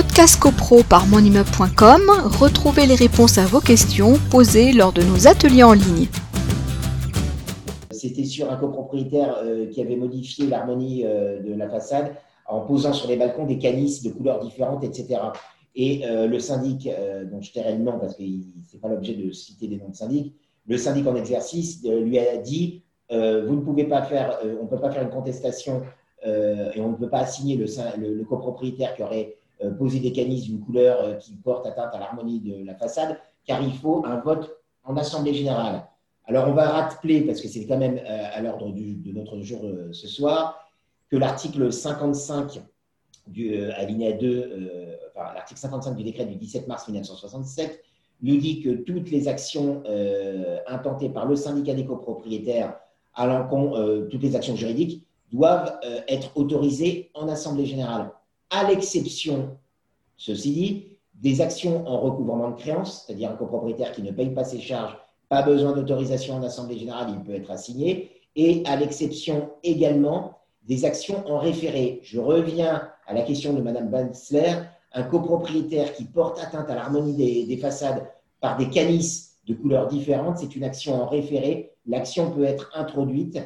Podcast CoPro par monimmeuble.com, retrouvez les réponses à vos questions posées lors de nos ateliers en ligne. C'était sur un copropriétaire euh, qui avait modifié l'harmonie euh, de la façade en posant sur les balcons des canisses de couleurs différentes, etc. Et euh, le syndic, dont je tairai le nom parce que ce n'est pas l'objet de citer des noms de syndic, le syndic en exercice lui a dit vous ne pouvez pas faire, on ne peut pas faire une contestation et on ne peut pas assigner le copropriétaire qui aurait posé des canisses d'une couleur qui porte atteinte à l'harmonie de la façade, car il faut un vote en assemblée générale. Alors, on va rappeler, parce que c'est quand même euh, à l'ordre de notre jour euh, ce soir, que l'article 55 du euh, alinéa 2, enfin, l'article 55 du décret du 17 mars 1967 nous dit que toutes les actions intentées par le syndicat des copropriétaires à l'encontre, toutes les actions juridiques doivent être autorisées en assemblée générale, à l'exception, ceci dit, des actions en recouvrement de créances, c'est-à-dire un copropriétaire qui ne paye pas ses charges pas besoin d'autorisation en Assemblée générale, il peut être assigné. Et à l'exception également des actions en référé. Je reviens à la question de Mme Banzler. Un copropriétaire qui porte atteinte à l'harmonie des, façades par des canisses de couleurs différentes, c'est une action en référé. L'action peut être introduite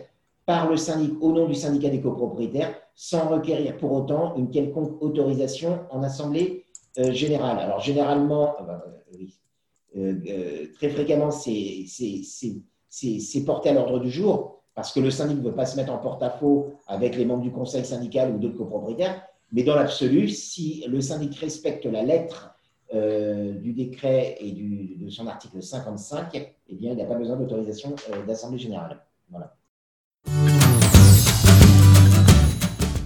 par le syndic au nom du syndicat des copropriétaires sans requérir pour autant une quelconque autorisation en assemblée euh, générale. Alors généralement, bah, oui, euh, euh, très fréquemment, c'est porté à l'ordre du jour parce que le syndic ne veut pas se mettre en porte-à-faux avec les membres du conseil syndical ou d'autres copropriétaires. Mais dans l'absolu, si le syndic respecte la lettre du décret et de son article 55, eh bien, il n'y a pas besoin d'autorisation d'Assemblée générale.